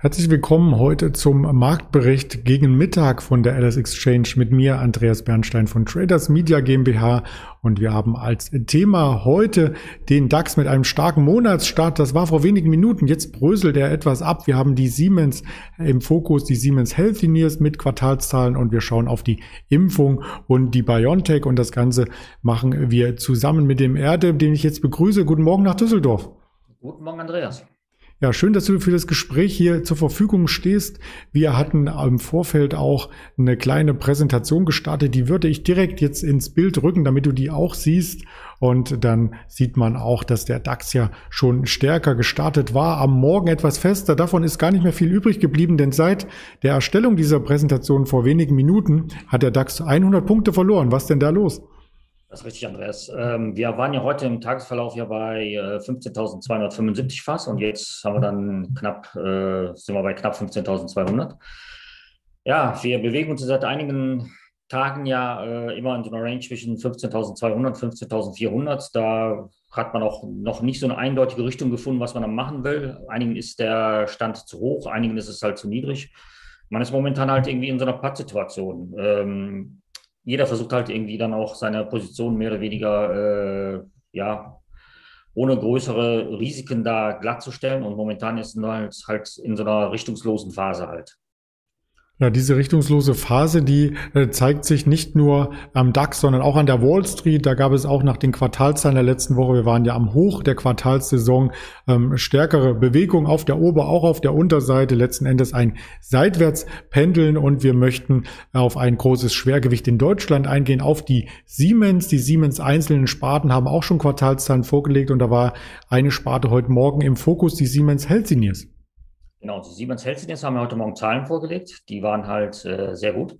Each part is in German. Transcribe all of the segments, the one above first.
Herzlich willkommen heute zum Marktbericht gegen Mittag von der LS Exchange mit mir, Andreas Bernstein von Traders Media GmbH. Und wir haben als Thema heute den DAX mit einem starken Monatsstart. Das war vor wenigen Minuten. Jetzt bröselt er etwas ab. Wir haben die Siemens im Fokus, die Siemens Healthineers mit Quartalszahlen und wir schauen auf die Impfung und die BioNTech. Und das Ganze machen wir zusammen mit dem Erde, den ich jetzt begrüße. Guten Morgen nach Düsseldorf. Guten Morgen, Andreas. Ja, schön, dass du für das Gespräch hier zur Verfügung stehst. Wir hatten im Vorfeld auch eine kleine Präsentation gestartet. Die würde ich direkt jetzt ins Bild rücken, damit du die auch siehst. Und dann sieht man auch, dass der DAX ja schon stärker gestartet war. Am Morgen etwas fester. Davon ist gar nicht mehr viel übrig geblieben, denn seit der Erstellung dieser Präsentation vor wenigen Minuten hat der DAX 100 Punkte verloren. Was denn da los? Das ist richtig, Andreas. Ähm, wir waren ja heute im Tagesverlauf ja bei äh, 15.275 fast und jetzt haben wir dann knapp, äh, sind wir bei knapp 15.200. Ja, wir bewegen uns seit einigen Tagen ja äh, immer in so einer Range zwischen 15.200 und 15.400. Da hat man auch noch nicht so eine eindeutige Richtung gefunden, was man dann machen will. Einigen ist der Stand zu hoch, einigen ist es halt zu niedrig. Man ist momentan halt irgendwie in so einer Pattsituation. Ähm, jeder versucht halt irgendwie dann auch seine Position mehr oder weniger, äh, ja, ohne größere Risiken da glattzustellen. Und momentan ist es halt, halt in so einer richtungslosen Phase halt. Ja, diese richtungslose Phase, die äh, zeigt sich nicht nur am DAX, sondern auch an der Wall Street. Da gab es auch nach den Quartalzahlen der letzten Woche, wir waren ja am Hoch der Quartalssaison, ähm, stärkere Bewegung auf der Ober-, auch auf der Unterseite, letzten Endes ein Seitwärtspendeln und wir möchten auf ein großes Schwergewicht in Deutschland eingehen, auf die Siemens. Die Siemens einzelnen Sparten haben auch schon Quartalszahlen vorgelegt und da war eine Sparte heute Morgen im Fokus, die Siemens Healthineers. Genau, die Siemens Healthineers haben wir heute Morgen Zahlen vorgelegt. Die waren halt äh, sehr gut.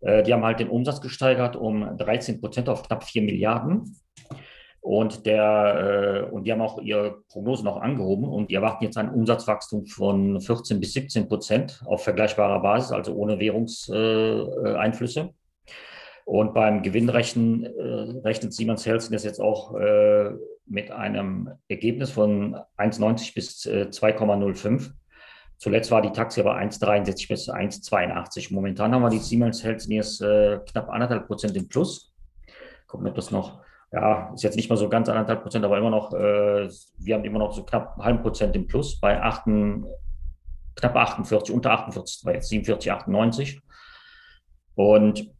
Äh, die haben halt den Umsatz gesteigert um 13 Prozent auf knapp 4 Milliarden. Und, der, äh, und die haben auch ihre Prognosen noch angehoben und die erwarten jetzt ein Umsatzwachstum von 14 bis 17 Prozent auf vergleichbarer Basis, also ohne Währungseinflüsse. Äh, und beim Gewinn rechnen, äh, rechnet Siemens Healthineers jetzt auch äh, mit einem Ergebnis von 1,90 bis 2,05. Zuletzt war die Taxe bei 1,63 bis 1,82. Momentan haben wir die Siemens Healthineers äh, knapp anderthalb Prozent im Plus. Gucken, ob das noch, ja, ist jetzt nicht mal so ganz anderthalb Prozent, aber immer noch, äh, wir haben immer noch so knapp halben Prozent im Plus bei 8, knapp 48, unter 48, bei jetzt 47, 98. Und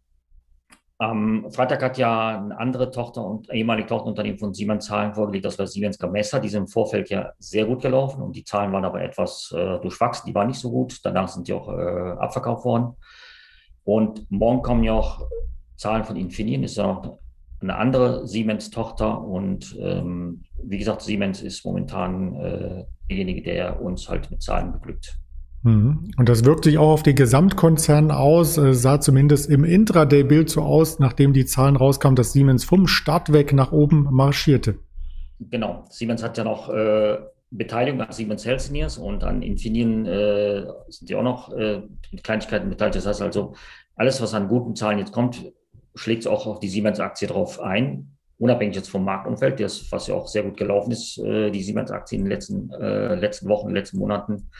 am Freitag hat ja eine andere Tochter und ehemalige Tochterunternehmen von Siemens Zahlen vorgelegt, das war Siemens Gamesa. Die sind im Vorfeld ja sehr gut gelaufen und die Zahlen waren aber etwas äh, durchwachsen. Die waren nicht so gut. Danach sind die auch äh, abverkauft worden. Und morgen kommen ja auch Zahlen von Infineon, ist ja noch eine andere Siemens-Tochter. Und ähm, wie gesagt, Siemens ist momentan äh, derjenige, der uns halt mit Zahlen beglückt. Mhm. Und das wirkt sich auch auf den Gesamtkonzern aus, äh, sah zumindest im Intraday-Bild so aus, nachdem die Zahlen rauskamen, dass Siemens vom Start weg nach oben marschierte. Genau, Siemens hat ja noch äh, Beteiligung an Siemens Healthineers und an Infineon äh, sind die auch noch äh, mit Kleinigkeiten beteiligt. Das heißt also, alles, was an guten Zahlen jetzt kommt, schlägt auch auf die Siemens-Aktie drauf ein. Unabhängig jetzt vom Marktumfeld, das, was ja auch sehr gut gelaufen ist, äh, die Siemens-Aktie in den letzten, äh, letzten Wochen, letzten Monaten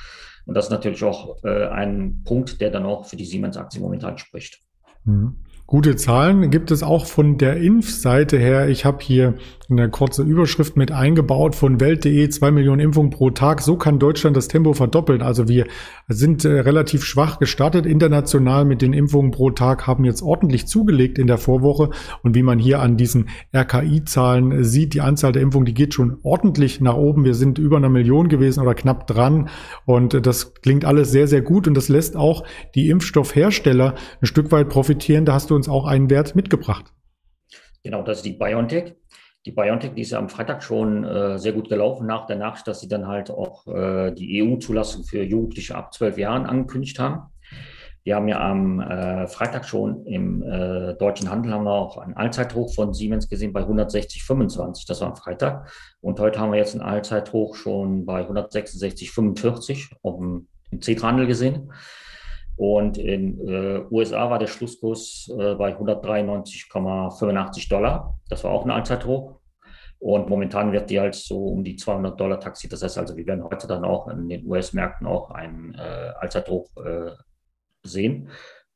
und das ist natürlich auch äh, ein Punkt, der dann auch für die Siemens-Aktie momentan spricht. Mhm. Gute Zahlen gibt es auch von der Impfseite her. Ich habe hier eine kurze Überschrift mit eingebaut von Welt.de, zwei Millionen Impfungen pro Tag. So kann Deutschland das Tempo verdoppeln. Also wir sind äh, relativ schwach gestartet international mit den Impfungen pro Tag, haben jetzt ordentlich zugelegt in der Vorwoche. Und wie man hier an diesen RKI-Zahlen sieht, die Anzahl der Impfungen, die geht schon ordentlich nach oben. Wir sind über einer Million gewesen oder knapp dran. Und das klingt alles sehr, sehr gut. Und das lässt auch die Impfstoffhersteller ein Stück weit profitieren. Da hast du uns auch einen Wert mitgebracht. Genau, das ist die BioNTech. Die BioNTech, die ist ja am Freitag schon äh, sehr gut gelaufen, nach der Nachricht, dass sie dann halt auch äh, die EU-Zulassung für Jugendliche ab zwölf Jahren angekündigt haben. Wir haben ja am äh, Freitag schon im äh, deutschen Handel haben wir auch einen Allzeithoch von Siemens gesehen bei 160,25. Das war am Freitag. Und heute haben wir jetzt einen Allzeithoch schon bei 166,45 auf dem, im C-Handel gesehen. Und in äh, USA war der Schlusskurs äh, bei 193,85 Dollar. Das war auch ein Allzeithoch. Und momentan wird die halt so um die 200 Dollar Taxi. Das heißt also, wir werden heute dann auch in den US-Märkten auch einen äh, Allzeithoch äh, sehen.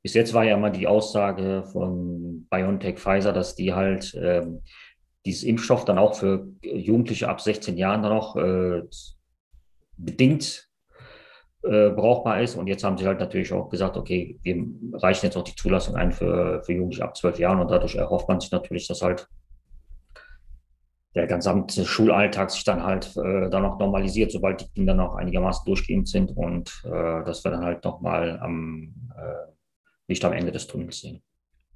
Bis jetzt war ja immer die Aussage von BioNTech Pfizer, dass die halt ähm, dieses Impfstoff dann auch für Jugendliche ab 16 Jahren dann noch äh, bedingt äh, brauchbar ist. Und jetzt haben sie halt natürlich auch gesagt, okay, wir reichen jetzt auch die Zulassung ein für, für Jugendliche ab 12 Jahren und dadurch erhofft man sich natürlich, dass halt der gesamte Schulalltag sich dann halt äh, dann auch normalisiert, sobald die Kinder noch einigermaßen durchgeimpft sind und äh, dass wir dann halt nochmal am äh, Licht am Ende des Tunnels sehen.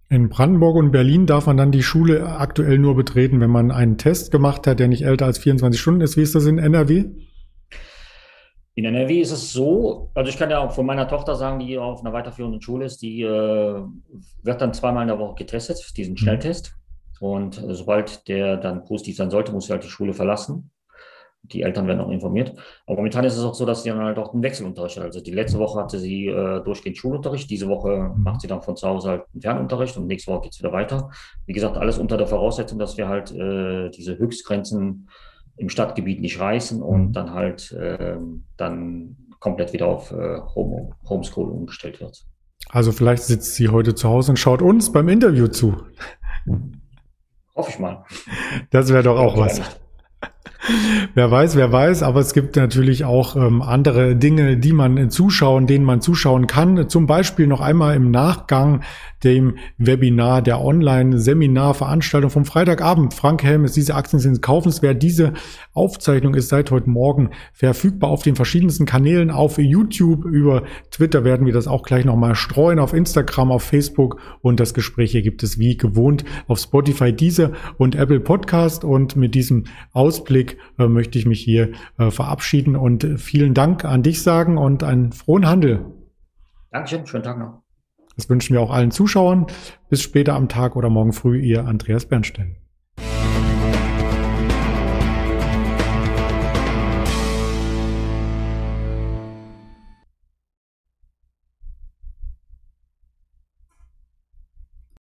In Brandenburg und Berlin darf man dann die Schule aktuell nur betreten, wenn man einen Test gemacht hat, der nicht älter als 24 Stunden ist. Wie ist das in NRW? In NRW ist es so, also ich kann ja auch von meiner Tochter sagen, die auf einer weiterführenden Schule ist, die äh, wird dann zweimal in der Woche getestet, diesen mhm. Schnelltest. Und sobald der dann positiv sein sollte, muss sie halt die Schule verlassen. Die Eltern werden auch informiert. Aber momentan ist es auch so, dass sie dann halt auch einen Wechselunterricht hat. Also die letzte Woche hatte sie äh, durchgehend Schulunterricht. Diese Woche mhm. macht sie dann von zu Hause halt einen Fernunterricht und nächste Woche geht es wieder weiter. Wie gesagt, alles unter der Voraussetzung, dass wir halt äh, diese Höchstgrenzen im Stadtgebiet nicht reißen und mhm. dann halt äh, dann komplett wieder auf äh, Home, Homeschool umgestellt wird. Also vielleicht sitzt sie heute zu Hause und schaut uns beim Interview zu. Hoffe ich mal. Das wäre doch auch was. Wer weiß, wer weiß, aber es gibt natürlich auch ähm, andere Dinge, die man zuschauen, denen man zuschauen kann. Zum Beispiel noch einmal im Nachgang dem Webinar, der Online-Seminar-Veranstaltung vom Freitagabend. Frank Helm ist diese Aktien sind kaufenswert. Diese Aufzeichnung ist seit heute Morgen verfügbar auf den verschiedensten Kanälen, auf YouTube, über Twitter werden wir das auch gleich nochmal streuen, auf Instagram, auf Facebook und das Gespräch hier gibt es wie gewohnt auf Spotify, diese und Apple Podcast und mit diesem Ausblick äh, möchte ich mich hier äh, verabschieden und vielen Dank an dich sagen und einen frohen Handel. Dankeschön, schönen Tag noch. Das wünschen wir auch allen Zuschauern. Bis später am Tag oder morgen früh, Ihr Andreas Bernstein.